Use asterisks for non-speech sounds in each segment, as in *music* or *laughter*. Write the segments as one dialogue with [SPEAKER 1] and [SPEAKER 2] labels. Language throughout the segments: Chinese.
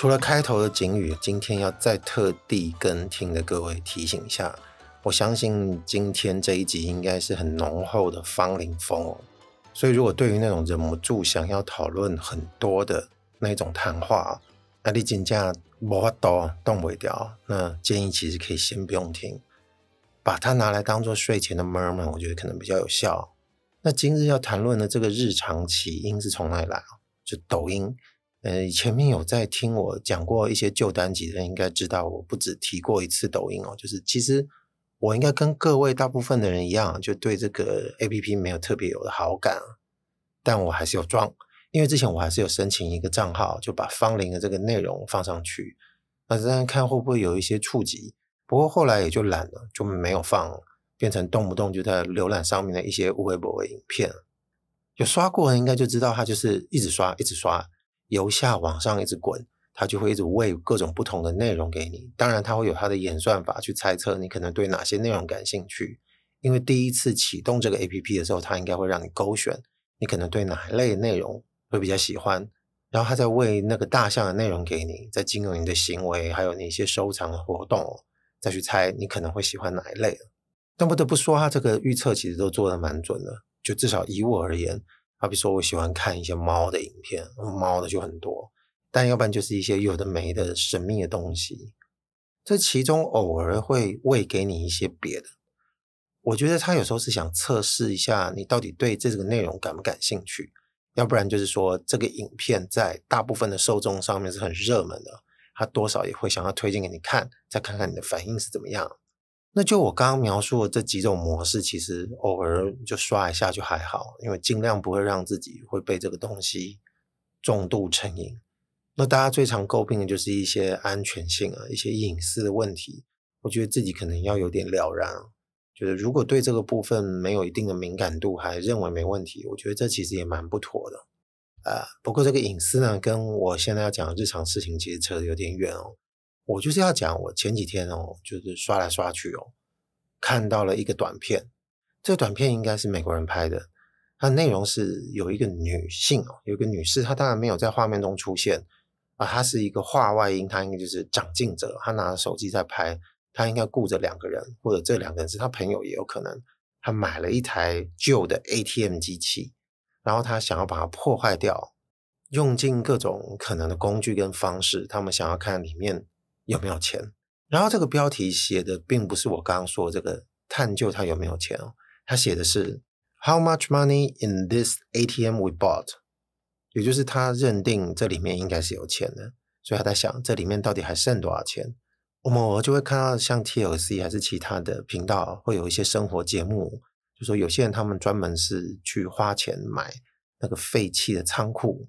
[SPEAKER 1] 除了开头的警语，今天要再特地跟听的各位提醒一下，我相信今天这一集应该是很浓厚的芳邻风哦，所以如果对于那种忍不住想要讨论很多的那种谈话，那你真的没法度动不掉，那建议其实可以先不用听，把它拿来当做睡前的 murmur，我觉得可能比较有效。那今日要谈论的这个日常起因是从哪里来啊？就抖音。呃，前面有在听我讲过一些旧单集的人，应该知道我不止提过一次抖音哦。就是其实我应该跟各位大部分的人一样，就对这个 APP 没有特别有的好感，但我还是有装，因为之前我还是有申请一个账号，就把芳邻的这个内容放上去，那这样看会不会有一些触及。不过后来也就懒了，就没有放，变成动不动就在浏览上面的一些微博的影片。有刷过的应该就知道，它就是一直刷，一直刷。由下往上一直滚，它就会一直喂各种不同的内容给你。当然，它会有它的演算法去猜测你可能对哪些内容感兴趣。因为第一次启动这个 APP 的时候，它应该会让你勾选你可能对哪一类内容会比较喜欢，然后它再喂那个大项的内容给你，再经由你的行为还有你一些收藏的活动，再去猜你可能会喜欢哪一类。但不得不说，它这个预测其实都做得蛮准的，就至少以我而言。好比说，我喜欢看一些猫的影片，猫的就很多，但要不然就是一些有的没的神秘的东西。这其中偶尔会喂给你一些别的。我觉得他有时候是想测试一下你到底对这个内容感不感兴趣，要不然就是说这个影片在大部分的受众上面是很热门的，他多少也会想要推荐给你看，再看看你的反应是怎么样。那就我刚刚描述的这几种模式，其实偶尔就刷一下就还好，因为尽量不会让自己会被这个东西重度成瘾。那大家最常诟病的就是一些安全性啊、一些隐私的问题。我觉得自己可能要有点了然，就是如果对这个部分没有一定的敏感度，还认为没问题，我觉得这其实也蛮不妥的。啊，不过这个隐私呢，跟我现在要讲的日常事情其实扯得有点远哦。我就是要讲，我前几天哦，就是刷来刷去哦，看到了一个短片。这个短片应该是美国人拍的，它内容是有一个女性哦，有一个女士，她当然没有在画面中出现啊，她是一个画外音，她应该就是长镜者，她拿着手机在拍，她应该顾着两个人，或者这两个人是她朋友也有可能。她买了一台旧的 ATM 机器，然后她想要把它破坏掉，用尽各种可能的工具跟方式，他们想要看里面。有没有钱？然后这个标题写的并不是我刚刚说这个探究他有没有钱哦，他写的是 How much money in this ATM we bought？也就是他认定这里面应该是有钱的，所以他在想这里面到底还剩多少钱？我们偶尔就会看到像 TLC 还是其他的频道会有一些生活节目，就说有些人他们专门是去花钱买那个废弃的仓库。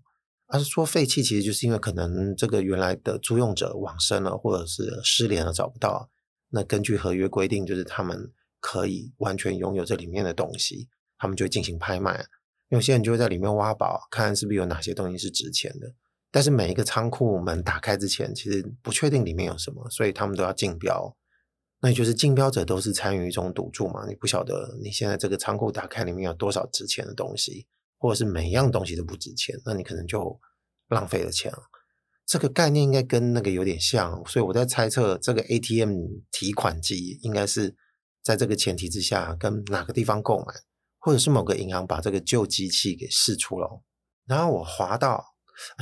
[SPEAKER 1] 他是说废弃，其实就是因为可能这个原来的租用者往生了，或者是失联了找不到。那根据合约规定，就是他们可以完全拥有这里面的东西，他们就会进行拍卖。有些人就会在里面挖宝，看是不是有哪些东西是值钱的。但是每一个仓库门打开之前，其实不确定里面有什么，所以他们都要竞标。那也就是竞标者都是参与一种赌注嘛，你不晓得你现在这个仓库打开里面有多少值钱的东西。或者是每一样东西都不值钱，那你可能就浪费了钱。这个概念应该跟那个有点像，所以我在猜测，这个 ATM 提款机应该是在这个前提之下，跟哪个地方购买，或者是某个银行把这个旧机器给释出了。然后我滑到，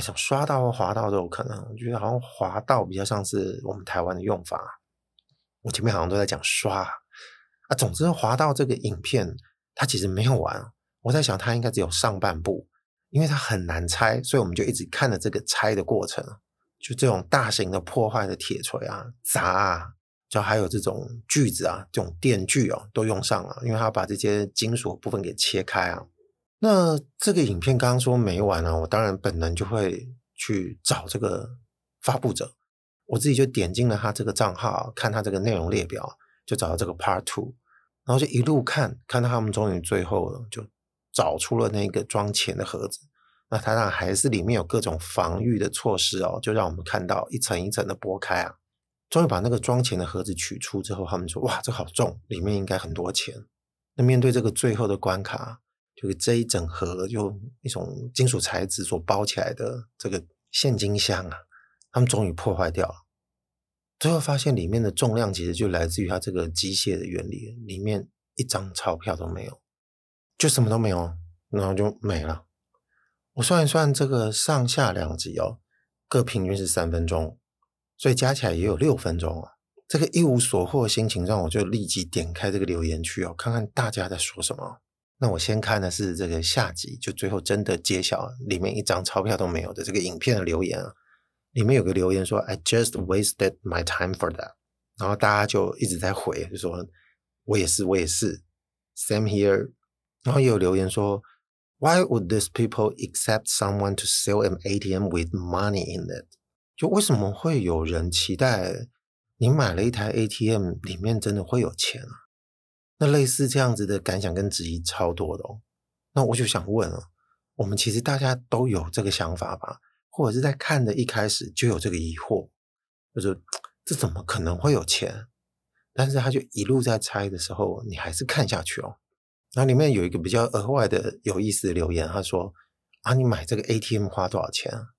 [SPEAKER 1] 想刷到或滑到都有可能。我觉得好像滑到比较像是我们台湾的用法。我前面好像都在讲刷啊，总之滑到这个影片，它其实没有完。我在想，它应该只有上半部，因为它很难拆，所以我们就一直看着这个拆的过程。就这种大型的破坏的铁锤啊、砸啊，就还有这种锯子啊、这种电锯啊，都用上了，因为它要把这些金属部分给切开啊。那这个影片刚刚说没完啊，我当然本能就会去找这个发布者，我自己就点进了他这个账号，看他这个内容列表，就找到这个 Part Two，然后就一路看，看到他们终于最后了，就找出了那个装钱的盒子。那它当然还是里面有各种防御的措施哦，就让我们看到一层一层的剥开啊。终于把那个装钱的盒子取出之后，他们说：“哇，这好重，里面应该很多钱。”那面对这个最后的关卡，就是这一整盒用一种金属材质所包起来的这个现金箱啊，他们终于破坏掉了。最后发现里面的重量其实就来自于它这个机械的原理，里面一张钞票都没有，就什么都没有，然后就没了。我算一算，这个上下两集哦，各平均是三分钟。所以加起来也有六分钟啊！这个一无所获的心情让我就立即点开这个留言区哦，看看大家在说什么。那我先看的是这个下集，就最后真的揭晓里面一张钞票都没有的这个影片的留言啊。里面有个留言说：“I just wasted my time for that。”然后大家就一直在回，就说：“我也是，我也是，same here。”然后也有留言说：“Why would these people accept someone to sell an ATM with money in it？” 就为什么会有人期待你买了一台 ATM 里面真的会有钱啊？那类似这样子的感想跟质疑超多的哦。那我就想问哦，我们其实大家都有这个想法吧？或者是在看的一开始就有这个疑惑，就是这怎么可能会有钱？但是他就一路在猜的时候，你还是看下去哦。那里面有一个比较额外的有意思的留言，他说：“啊，你买这个 ATM 花多少钱啊？”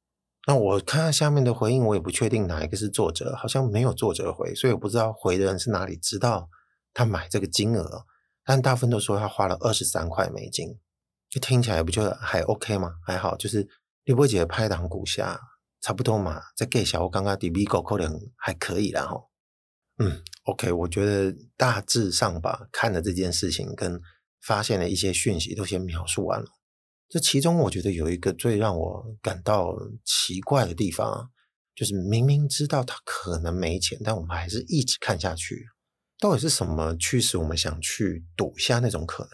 [SPEAKER 1] 那我看看下面的回应，我也不确定哪一个是作者，好像没有作者回，所以我不知道回的人是哪里知道他买这个金额，但大部分都说他花了二十三块美金，就听起来不就还 OK 吗？还好，就是立波姐拍档股下差不多嘛，在给小我刚刚 DB 狗可能还可以啦哈，嗯，OK，我觉得大致上吧，看了这件事情跟发现的一些讯息都先描述完了。这其中，我觉得有一个最让我感到奇怪的地方，就是明明知道他可能没钱，但我们还是一直看下去。到底是什么驱使我们想去赌一下那种可能？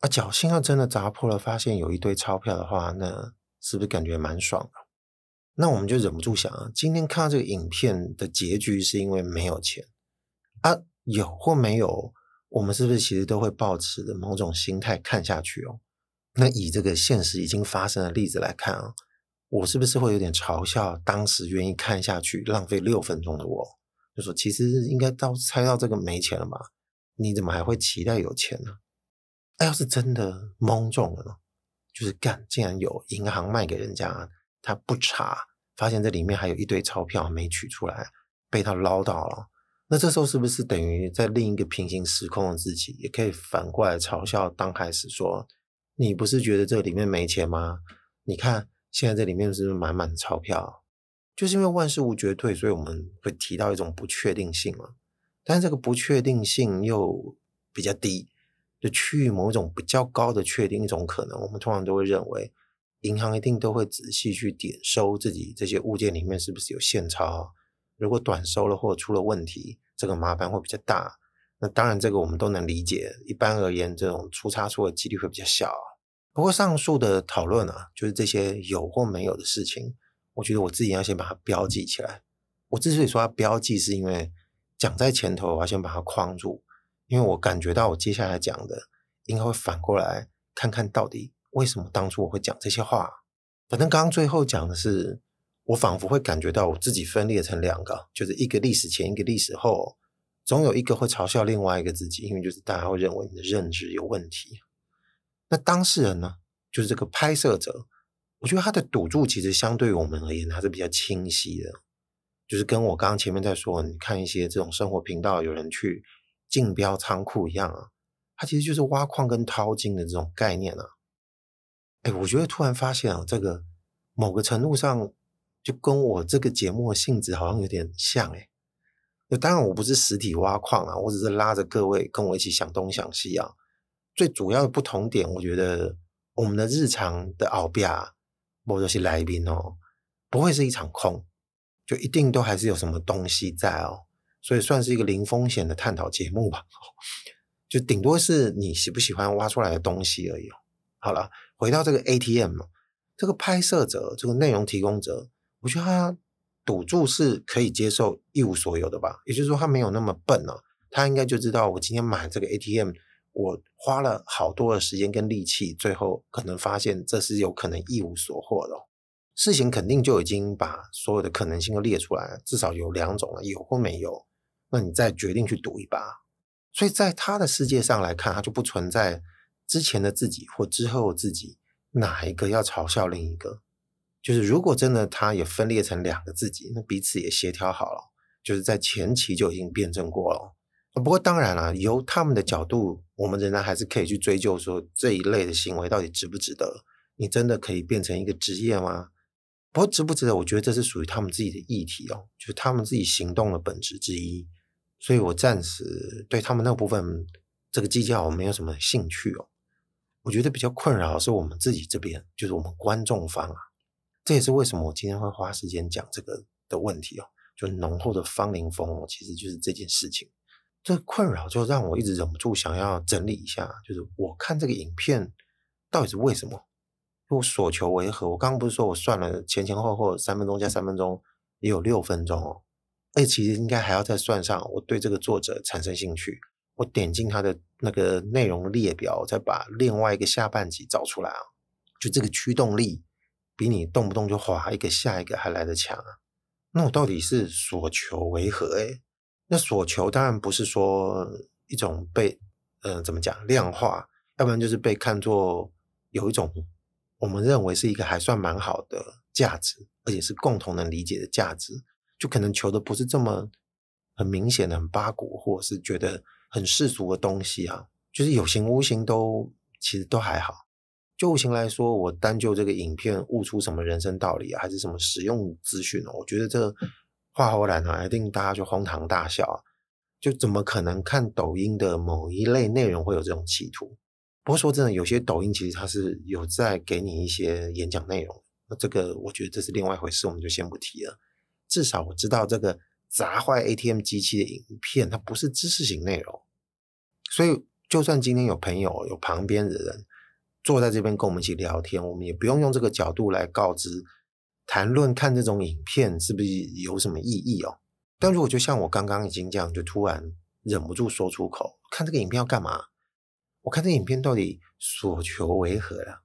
[SPEAKER 1] 而侥幸要真的砸破了，发现有一堆钞票的话，那是不是感觉蛮爽的？那我们就忍不住想啊，今天看到这个影片的结局是因为没有钱啊，有或没有，我们是不是其实都会抱持着某种心态看下去哦？那以这个现实已经发生的例子来看啊，我是不是会有点嘲笑当时愿意看下去浪费六分钟的我？就说其实应该到猜到这个没钱了嘛，你怎么还会期待有钱呢？哎，要是真的蒙中了呢？就是干，竟然有银行卖给人家，他不查，发现这里面还有一堆钞票没取出来，被他捞到了。那这时候是不是等于在另一个平行时空的自己，也可以反过来嘲笑刚开始说？你不是觉得这里面没钱吗？你看现在这里面是不是满满的钞票？就是因为万事无绝对，所以我们会提到一种不确定性嘛。但是这个不确定性又比较低，就趋于某种比较高的确定一种可能。我们通常都会认为，银行一定都会仔细去点收自己这些物件里面是不是有现钞。如果短收了或者出了问题，这个麻烦会比较大。那当然，这个我们都能理解。一般而言，这种出差错的几率会比较小。不过上述的讨论啊，就是这些有或没有的事情，我觉得我自己要先把它标记起来。我之所以说要标记，是因为讲在前头，我要先把它框住，因为我感觉到我接下来讲的应该会反过来看看到底为什么当初我会讲这些话。反正刚刚最后讲的是，我仿佛会感觉到我自己分裂成两个，就是一个历史前，一个历史后。总有一个会嘲笑另外一个自己，因为就是大家会认为你的认知有问题。那当事人呢，就是这个拍摄者，我觉得他的赌注其实相对于我们而言，还是比较清晰的。就是跟我刚刚前面在说，你看一些这种生活频道，有人去竞标仓库一样啊，他其实就是挖矿跟淘金的这种概念啊。哎，我觉得突然发现啊，这个某个程度上就跟我这个节目的性质好像有点像哎。当然，我不是实体挖矿啊，我只是拉着各位跟我一起想东想西啊。最主要的不同点，我觉得我们的日常的后面，或者是来宾哦，不会是一场空，就一定都还是有什么东西在哦。所以算是一个零风险的探讨节目吧。*laughs* 就顶多是你喜不喜欢挖出来的东西而已。好了，回到这个 ATM，这个拍摄者，这个内容提供者，我觉得他。赌注是可以接受一无所有的吧，也就是说他没有那么笨啊，他应该就知道我今天买这个 ATM，我花了好多的时间跟力气，最后可能发现这是有可能一无所获的。事情肯定就已经把所有的可能性都列出来了，至少有两种了，有或没有。那你再决定去赌一把。所以在他的世界上来看，他就不存在之前的自己或之后自己哪一个要嘲笑另一个。就是如果真的他也分裂成两个自己，那彼此也协调好了，就是在前期就已经辩证过了。不过当然了，由他们的角度，我们仍然还是可以去追究说这一类的行为到底值不值得？你真的可以变成一个职业吗？不过值不值得？我觉得这是属于他们自己的议题哦，就是他们自己行动的本质之一。所以我暂时对他们那部分这个计较我没有什么兴趣哦。我觉得比较困扰是我们自己这边，就是我们观众方啊。这也是为什么我今天会花时间讲这个的问题哦。就浓厚的芳龄风哦，其实就是这件事情。这困扰就让我一直忍不住想要整理一下，就是我看这个影片到底是为什么？我所求为何？我刚刚不是说我算了前前后后三分钟加三分钟也有六分钟哦。哎，其实应该还要再算上我对这个作者产生兴趣，我点进他的那个内容列表，再把另外一个下半集找出来啊，就这个驱动力比你动不动就划一个下一个还来得强啊。那我到底是所求为何？哎，那所求当然不是说一种被嗯、呃、怎么讲量化，要不然就是被看作有一种我们认为是一个还算蛮好的价值，而且是共同能理解的价值。就可能求的不是这么很明显的很八股，或者是觉得很世俗的东西啊，就是有形无形都其实都还好。就无形来说，我单就这个影片悟出什么人生道理啊，还是什么实用资讯哦，我觉得这话后来呢，一定大家就哄堂大笑啊。就怎么可能看抖音的某一类内容会有这种企图？不过说真的，有些抖音其实它是有在给你一些演讲内容，那这个我觉得这是另外一回事，我们就先不提了。至少我知道这个砸坏 ATM 机器的影片，它不是知识型内容，所以就算今天有朋友有旁边的人坐在这边跟我们一起聊天，我们也不用用这个角度来告知谈论看这种影片是不是有什么意义哦。但如果就像我刚刚已经这样，就突然忍不住说出口，看这个影片要干嘛？我看这影片到底所求为何了？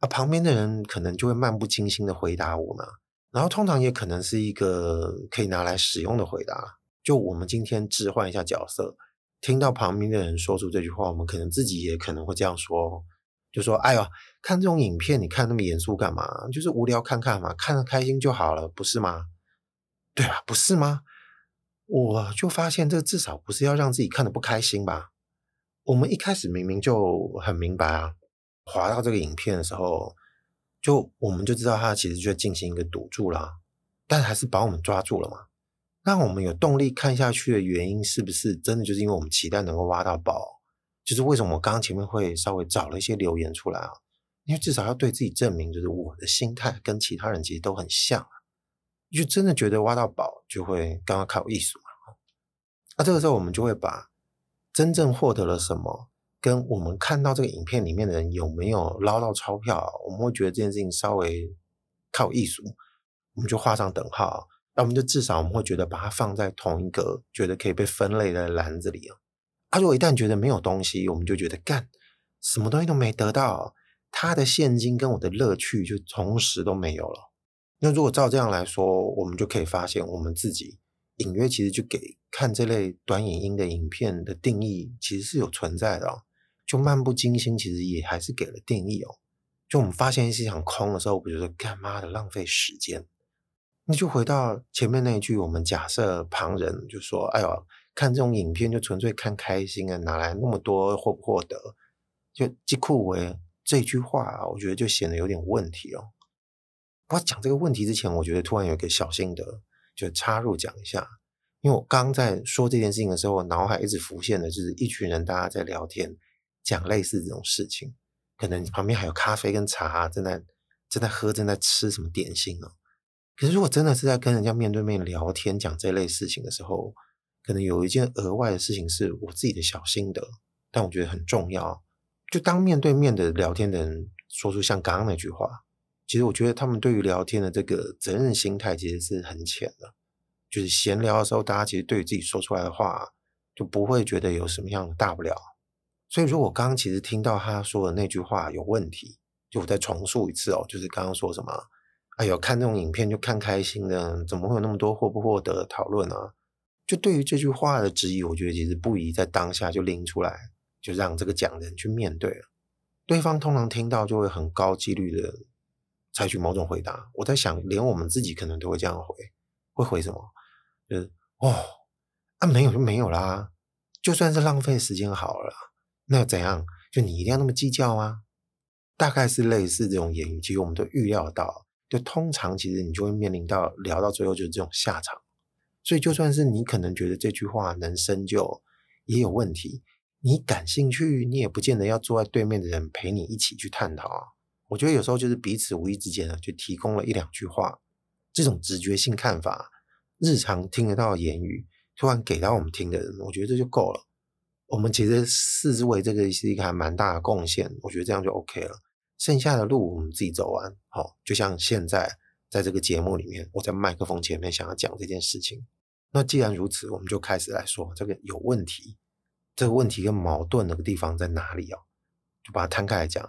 [SPEAKER 1] 啊，旁边的人可能就会漫不经心的回答我嘛。然后通常也可能是一个可以拿来使用的回答。就我们今天置换一下角色，听到旁边的人说出这句话，我们可能自己也可能会这样说，就说：“哎呦，看这种影片，你看那么严肃干嘛？就是无聊看看嘛，看得开心就好了，不是吗？对吧？不是吗？我就发现这至少不是要让自己看得不开心吧？我们一开始明明就很明白啊，滑到这个影片的时候。”就我们就知道他其实就进行一个赌注啦，但还是把我们抓住了嘛。让我们有动力看下去的原因，是不是真的就是因为我们期待能够挖到宝？就是为什么我刚刚前面会稍微找了一些留言出来啊？因为至少要对自己证明，就是我的心态跟其他人其实都很像啊。就真的觉得挖到宝就会刚刚靠艺术嘛。那这个时候我们就会把真正获得了什么？跟我们看到这个影片里面的人有没有捞到钞票，我们会觉得这件事情稍微靠艺术，我们就画上等号。那我们就至少我们会觉得把它放在同一个觉得可以被分类的篮子里啊。他如果一旦觉得没有东西，我们就觉得干什么东西都没得到，他的现金跟我的乐趣就同时都没有了。那如果照这样来说，我们就可以发现我们自己隐约其实就给看这类短影音的影片的定义其实是有存在的。就漫不经心，其实也还是给了定义哦。就我们发现是一场空的时候，我觉得干妈的浪费时间。那就回到前面那一句，我们假设旁人就说：“哎呦，看这种影片就纯粹看开心啊，哪来那么多获不获得？”就即酷为这句话，我觉得就显得有点问题哦。我讲这个问题之前，我觉得突然有一个小心得，就插入讲一下。因为我刚在说这件事情的时候，脑海一直浮现的就是一群人大家在聊天。讲类似这种事情，可能旁边还有咖啡跟茶，正在正在喝，正在吃什么点心哦。可是如果真的是在跟人家面对面聊天讲这类事情的时候，可能有一件额外的事情是我自己的小心得，但我觉得很重要。就当面对面的聊天的人说出像刚刚那句话，其实我觉得他们对于聊天的这个责任心态其实是很浅的。就是闲聊的时候，大家其实对于自己说出来的话。就不会觉得有什么样的大不了。所以说我刚刚其实听到他说的那句话有问题，就我再重述一次哦，就是刚刚说什么？哎呦，看这种影片就看开心的，怎么会有那么多获不获得的讨论啊？就对于这句话的质疑，我觉得其实不宜在当下就拎出来，就让这个讲人去面对了。对方通常听到就会很高几率的采取某种回答。我在想，连我们自己可能都会这样回，会回什么？就是哦，啊没有就没有啦，就算是浪费时间好了，那又怎样？就你一定要那么计较吗？大概是类似这种言语，其实我们都预料到，就通常其实你就会面临到聊到最后就是这种下场。所以就算是你可能觉得这句话能深究，也有问题。你感兴趣，你也不见得要坐在对面的人陪你一起去探讨啊。我觉得有时候就是彼此无意之间呢，就提供了一两句话，这种直觉性看法，日常听得到的言语，突然给到我们听的人，我觉得这就够了。我们其实视为这个是一个还蛮大的贡献，我觉得这样就 OK 了。剩下的路我们自己走完。好，就像现在在这个节目里面，我在麦克风前面想要讲这件事情。那既然如此，我们就开始来说这个有问题。这个问题跟矛盾的地方在哪里哦？就把它摊开来讲。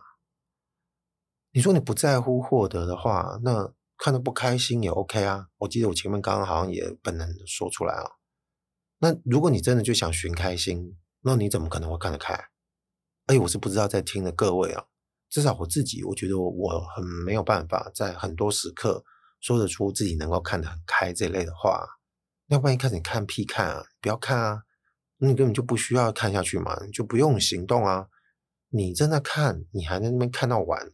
[SPEAKER 1] 你说你不在乎获得的话，那看得不开心也 OK 啊。我记得我前面刚刚好像也本能说出来啊。那如果你真的就想寻开心，那你怎么可能会看得开？哎，我是不知道在听的各位啊，至少我自己，我觉得我很没有办法在很多时刻说得出自己能够看得很开这类的话。要不然一开始你看屁看啊，不要看啊。你根本就不需要看下去嘛，你就不用行动啊！你正在看，你还在那边看到完，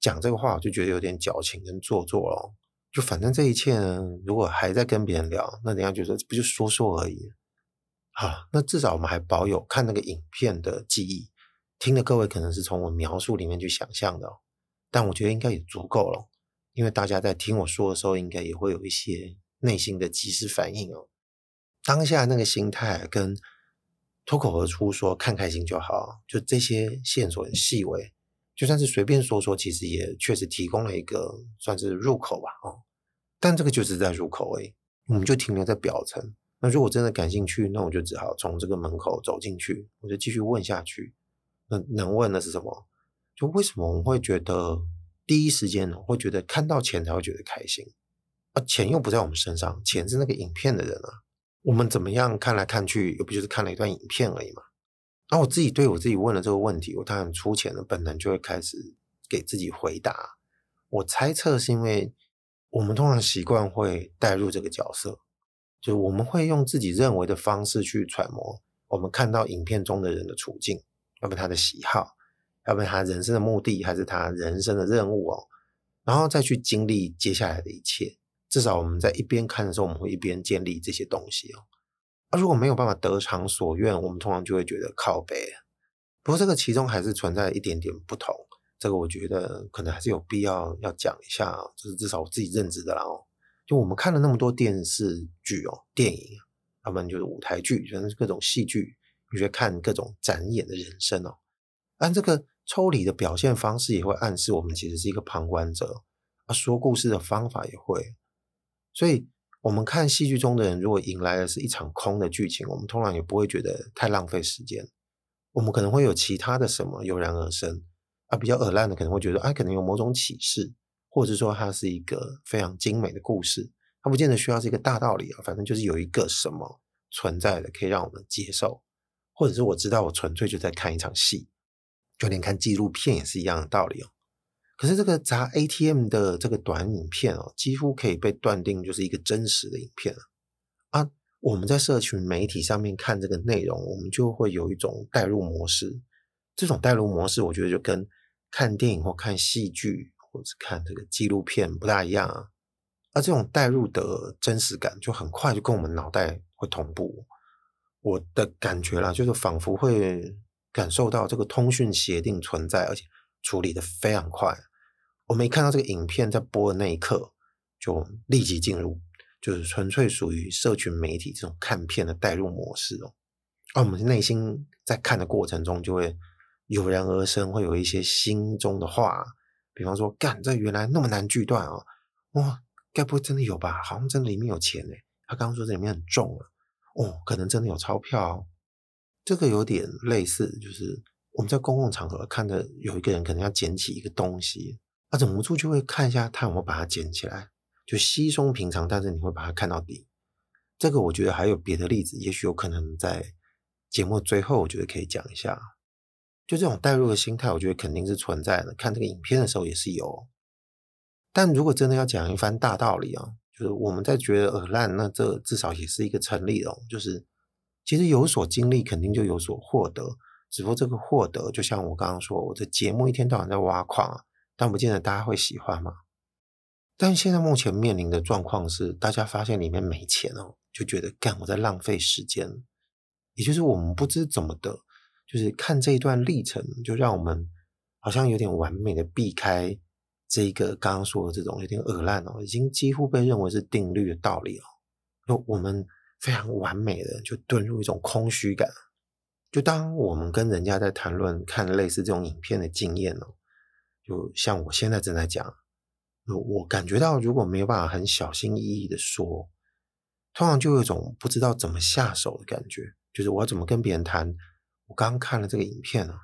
[SPEAKER 1] 讲这个话，我就觉得有点矫情跟做作了。就反正这一切呢，如果还在跟别人聊，那人家觉得不就说说而已。好，那至少我们还保有看那个影片的记忆。听的各位可能是从我描述里面去想象的，但我觉得应该也足够了，因为大家在听我说的时候，应该也会有一些内心的即时反应哦。当下那个心态跟。脱口而出说看开心就好，就这些线索很细微，就算是随便说说，其实也确实提供了一个算是入口吧，哦，但这个就是在入口诶，我们就停留在表层。那如果真的感兴趣，那我就只好从这个门口走进去，我就继续问下去。那能问的是什么？就为什么我们会觉得第一时间呢？会觉得看到钱才会觉得开心？啊，钱又不在我们身上，钱是那个影片的人啊。我们怎么样看来看去，又不就是看了一段影片而已嘛？那我自己对我自己问了这个问题，我当然出钱的本能就会开始给自己回答。我猜测是因为我们通常习惯会带入这个角色，就是我们会用自己认为的方式去揣摩我们看到影片中的人的处境，要不他的喜好，要不他人生的目的，还是他人生的任务哦，然后再去经历接下来的一切。至少我们在一边看的时候，我们会一边建立这些东西哦。而如果没有办法得偿所愿，我们通常就会觉得靠背。不过这个其中还是存在一点点不同，这个我觉得可能还是有必要要讲一下，就是至少我自己认知的啦哦。就我们看了那么多电视剧哦、电影，要不然就是舞台剧，反正各种戏剧，你去看各种展演的人生哦。按这个抽离的表现方式，也会暗示我们其实是一个旁观者，啊说故事的方法也会。所以，我们看戏剧中的人，如果迎来的是一场空的剧情，我们通常也不会觉得太浪费时间。我们可能会有其他的什么油然而生啊，比较恶烂的可能会觉得，啊，可能有某种启示，或者说它是一个非常精美的故事，它不见得需要是一个大道理啊，反正就是有一个什么存在的，可以让我们接受，或者是我知道我纯粹就在看一场戏，就连看纪录片也是一样的道理哦。可是这个砸 ATM 的这个短影片哦，几乎可以被断定就是一个真实的影片啊！我们在社群媒体上面看这个内容，我们就会有一种代入模式。这种代入模式，我觉得就跟看电影或看戏剧或者是看这个纪录片不大一样啊。而这种代入的真实感，就很快就跟我们脑袋会同步。我的感觉啦，就是仿佛会感受到这个通讯协定存在，而且处理得非常快。我们一看到这个影片在播的那一刻，就立即进入，就是纯粹属于社群媒体这种看片的代入模式哦。而我们内心在看的过程中，就会油然而生，会有一些心中的话，比方说，干，这原来那么难锯断哦，哇，该不会真的有吧？好像真的里面有钱诶。他刚刚说这里面很重啊，哦，可能真的有钞票，这个有点类似，就是我们在公共场合看着有一个人可能要捡起一个东西，他忍不住就会看一下他有没有把它捡起来，就稀松平常，但是你会把它看到底。这个我觉得还有别的例子，也许有可能在节目最后，我觉得可以讲一下。就这种带入的心态，我觉得肯定是存在的。看这个影片的时候也是有，但如果真的要讲一番大道理啊，就是我们在觉得耳烂，那这至少也是一个成立的。就是其实有所经历，肯定就有所获得。只不过这个获得，就像我刚刚说，我的节目一天到晚在挖矿，但不见得大家会喜欢嘛。但现在目前面临的状况是，大家发现里面没钱哦，就觉得干我在浪费时间，也就是我们不知怎么的。就是看这一段历程，就让我们好像有点完美的避开这一个刚刚说的这种有点恶烂哦，已经几乎被认为是定律的道理哦。就我们非常完美的就遁入一种空虚感。就当我们跟人家在谈论看类似这种影片的经验哦，就像我现在正在讲，我感觉到如果没有办法很小心翼翼的说，通常就有一种不知道怎么下手的感觉，就是我要怎么跟别人谈。我刚刚看了这个影片啊，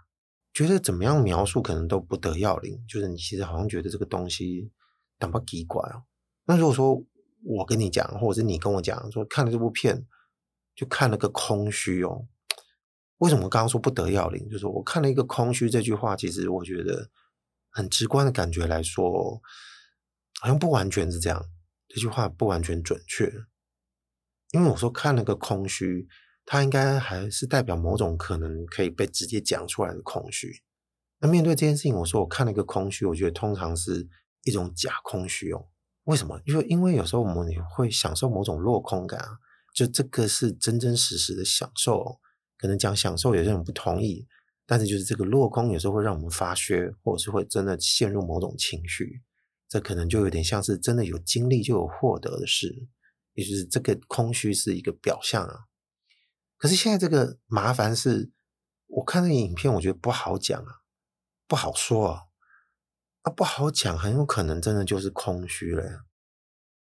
[SPEAKER 1] 觉得怎么样描述可能都不得要领。就是你其实好像觉得这个东西很不奇怪哦。那如果说我跟你讲，或者是你跟我讲，说看了这部片就看了个空虚哦。为什么我刚刚说不得要领？就是我看了一个空虚这句话，其实我觉得很直观的感觉来说，好像不完全是这样。这句话不完全准确，因为我说看了个空虚。它应该还是代表某种可能可以被直接讲出来的空虚。那面对这件事情，我说我看了一个空虚，我觉得通常是一种假空虚哦。为什么？因为因为有时候我们也会享受某种落空感啊，就这个是真真实实的享受。可能讲享受有些人不同意，但是就是这个落空有时候会让我们发噱，或者是会真的陷入某种情绪。这可能就有点像是真的有经历就有获得的事，也就是这个空虚是一个表象啊。可是现在这个麻烦是，我看那个影片，我觉得不好讲啊，不好说啊，啊不好讲，很有可能真的就是空虚了呀。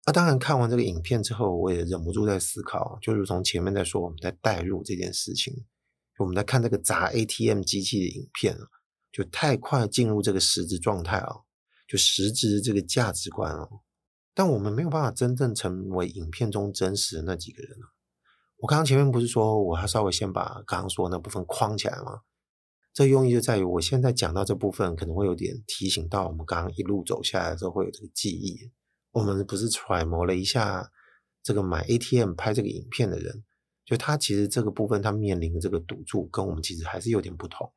[SPEAKER 1] 啊，当然看完这个影片之后，我也忍不住在思考，就如同前面在说我们在代入这件事情，我们在看这个砸 ATM 机器的影片，就太快进入这个实质状态啊，就实质这个价值观哦，但我们没有办法真正成为影片中真实的那几个人啊。我刚刚前面不是说我要稍微先把刚刚说那部分框起来吗？这用意就在于我现在讲到这部分可能会有点提醒到我们刚刚一路走下来的时候会有这个记忆。我们不是揣摩了一下这个买 ATM 拍这个影片的人，就他其实这个部分他面临的这个赌注跟我们其实还是有点不同。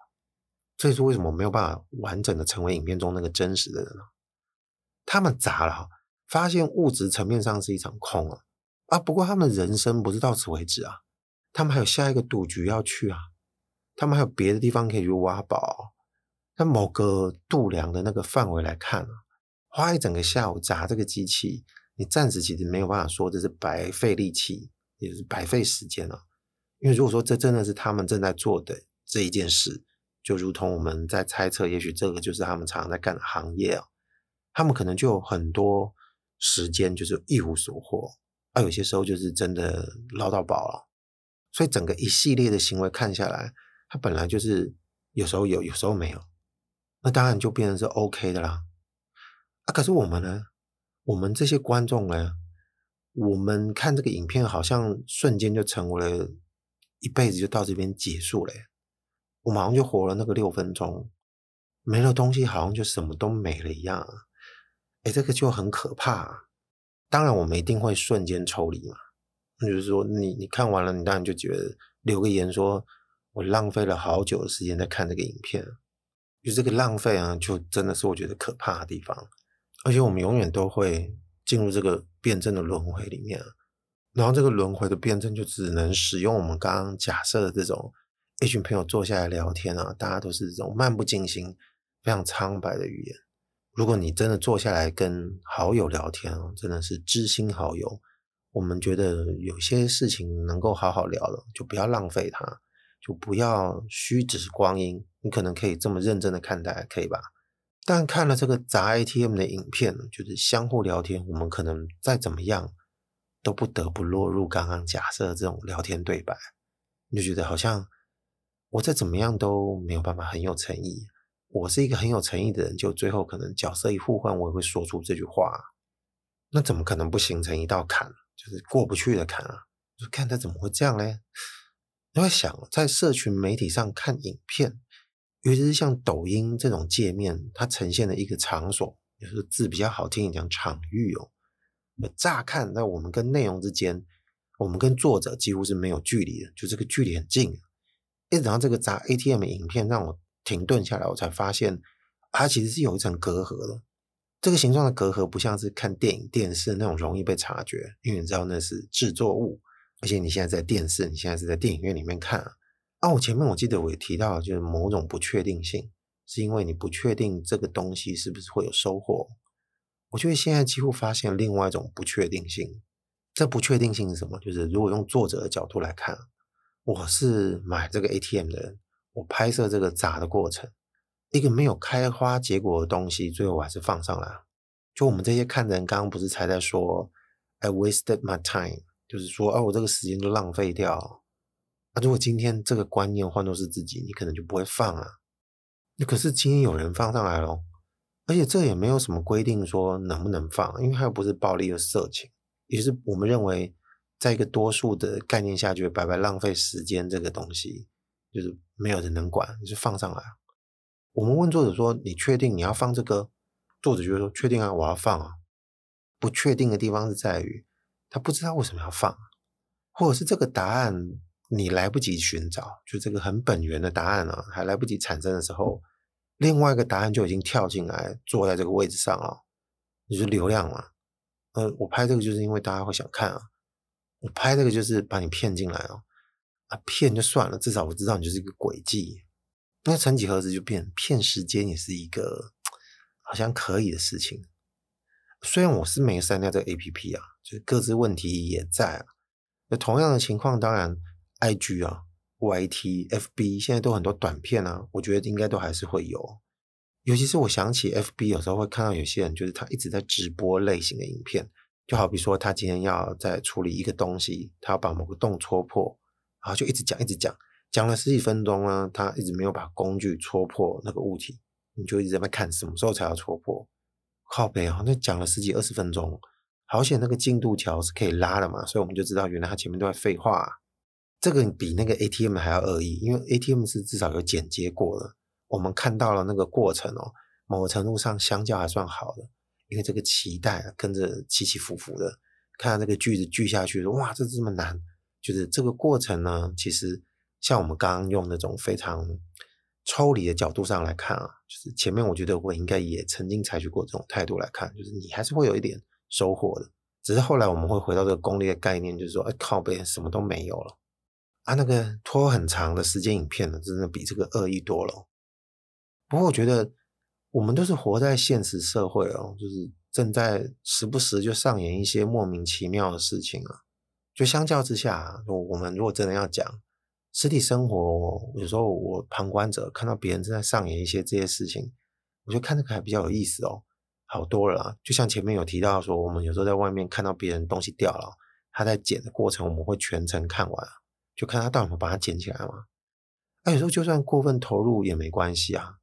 [SPEAKER 1] 所以说为什么没有办法完整的成为影片中那个真实的人呢？他们砸了，发现物质层面上是一场空啊。啊，不过他们人生不是到此为止啊，他们还有下一个赌局要去啊，他们还有别的地方可以去挖宝。在某个度量的那个范围来看啊，花一整个下午砸这个机器，你暂时其实没有办法说这是白费力气，也是白费时间啊。因为如果说这真的是他们正在做的这一件事，就如同我们在猜测，也许这个就是他们常在干的行业啊，他们可能就有很多时间就是一无所获。而、有些时候就是真的捞到宝了，所以整个一系列的行为看下来，他本来就是有时候有，有时候没有，那当然就变成是 OK 的啦。啊，可是我们呢？我们这些观众呢？我们看这个影片，好像瞬间就成为了一辈子就到这边结束了。我马上就活了那个六分钟，没了东西，好像就什么都没了一样。哎，这个就很可怕。当然，我们一定会瞬间抽离嘛。就是说，你你看完了，你当然就觉得留个言说，我浪费了好久的时间在看这个影片。就这个浪费啊，就真的是我觉得可怕的地方。而且我们永远都会进入这个辩证的轮回里面，然后这个轮回的辩证就只能使用我们刚刚假设的这种一群朋友坐下来聊天啊，大家都是这种漫不经心、非常苍白的语言。如果你真的坐下来跟好友聊天啊，真的是知心好友，我们觉得有些事情能够好好聊了，就不要浪费它，就不要虚掷光阴。你可能可以这么认真的看待，可以吧？但看了这个砸 ATM 的影片，就是相互聊天，我们可能再怎么样都不得不落入刚刚假设的这种聊天对白，你就觉得好像我再怎么样都没有办法很有诚意。我是一个很有诚意的人，就最后可能角色一互换，我也会说出这句话。那怎么可能不形成一道坎，就是过不去的坎啊？就看他怎么会这样呢？你会想，在社群媒体上看影片，尤其是像抖音这种界面，它呈现的一个场所，就是字比较好听，讲场域哦。乍看，在我们跟内容之间，我们跟作者几乎是没有距离的，就这个距离很近。一直到这个砸 ATM 的影片让我停顿下来，我才发现它其实是有一层隔阂的。这个形状的隔阂不像是看电影、电视那种容易被察觉，因为你知道那是制作物，而且你现在在电视，你现在是在电影院里面看啊。啊，我前面我记得我也提到，就是某种不确定性，是因为你不确定这个东西是不是会有收获。我觉得现在几乎发现另外一种不确定性，这不确定性是什么？就是如果用作者的角度来看，我是买这个 ATM 的人，我拍摄这个砸的过程，一个没有开花结果的东西，最后我还是放上来。就我们这些看的人，刚刚不是才在说，I wasted my time，就是说，啊，我这个时间都浪费掉。那如果今天这个观念换作是自己，你可能就不会放啊。那可是今天有人放上来咯。而且这也没有什么规定说能不能放，因为它又不是暴力的色情，也是我们认为，在一个多数的概念下，就白白浪费时间这个东西，就是没有人能管，你就放上来。我们问作者说：“你确定你要放这个？”作者就说：“确定啊，我要放啊。”不确定的地方是在于，他不知道为什么要放，或者是这个答案你来不及寻找，就这个很本源的答案啊，还来不及产生的时候。另外一个答案就已经跳进来，坐在这个位置上了，你就是流量嘛。呃，我拍这个就是因为大家会想看啊，我拍这个就是把你骗进来哦。啊，骗就算了，至少我知道你就是一个诡计。那曾几何时就变骗时间也是一个 *tsk* 好像可以的事情。虽然我是没删掉这个 APP 啊，就是各自问题也在啊。那同样的情况，当然 IG 啊。YT、FB 现在都很多短片啊，我觉得应该都还是会有。尤其是我想起 FB，有时候会看到有些人就是他一直在直播类型的影片，就好比说他今天要在处理一个东西，他要把某个洞戳破，然后就一直讲一直讲，讲了十几分钟呢，他一直没有把工具戳破那个物体，你就一直在那看什么时候才要戳破。靠北啊，那讲了十几二十分钟，好险那个进度条是可以拉的嘛，所以我们就知道原来他前面都在废话啊。这个比那个 ATM 还要恶意，因为 ATM 是至少有剪接过的，我们看到了那个过程哦，某个程度上相较还算好的，因为这个脐带啊跟着起起伏伏的，看到这个句子句下去说哇，这这么难，就是这个过程呢，其实像我们刚刚用那种非常抽离的角度上来看啊，就是前面我觉得我应该也曾经采取过这种态度来看，就是你还是会有一点收获的，只是后来我们会回到这个功利的概念，就是说，哎靠背，什么都没有了。啊，那个拖很长的时间影片呢，真的比这个恶意多了。不过我觉得我们都是活在现实社会哦，就是正在时不时就上演一些莫名其妙的事情啊。就相较之下，我们如果真的要讲实体生活，有时候我旁观者看到别人正在上演一些这些事情，我觉得看这个还比较有意思哦，好多了。就像前面有提到说，我们有时候在外面看到别人东西掉了，他在捡的过程，我们会全程看完。就看他到底有把它捡起来嘛。哎，有时候就算过分投入也没关系啊，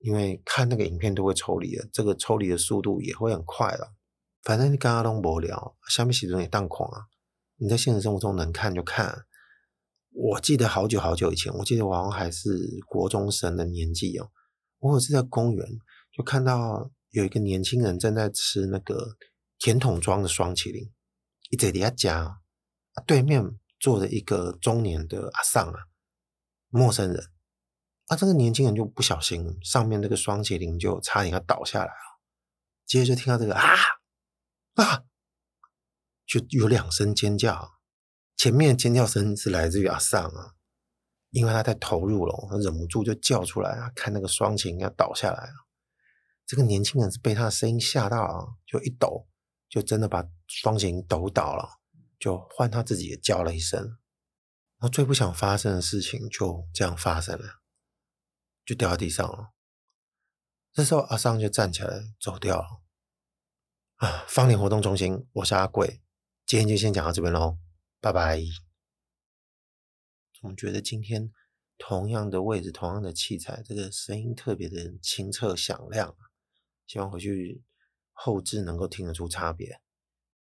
[SPEAKER 1] 因为看那个影片都会抽离的，这个抽离的速度也会很快了。反正你刚刚都无聊，下面写中也当狂啊。你在现实生活中能看就看。我记得好久好久以前，我记得我好像还是国中生的年纪哦，我有是在公园就看到有一个年轻人正在吃那个甜筒装的双淇淋，一直在夹，对面。坐着一个中年的阿桑啊，陌生人啊，这个年轻人就不小心，上面那个双淇淋就差点要倒下来了。接着就听到这个啊啊，就有两声尖叫。前面尖叫声是来自于阿尚啊，因为他太投入了，他忍不住就叫出来啊，看那个双琴要倒下来了。这个年轻人是被他的声音吓到啊，就一抖，就真的把双琴抖倒了。就换他自己也叫了一声，然后最不想发生的事情就这样发生了，就掉在地上了。这时候阿桑就站起来走掉了。啊，芳邻活动中心，我是阿贵，今天就先讲到这边喽，拜拜。总觉得今天同样的位置，同样的器材，这个声音特别的清澈响亮，希望回去后置能够听得出差别。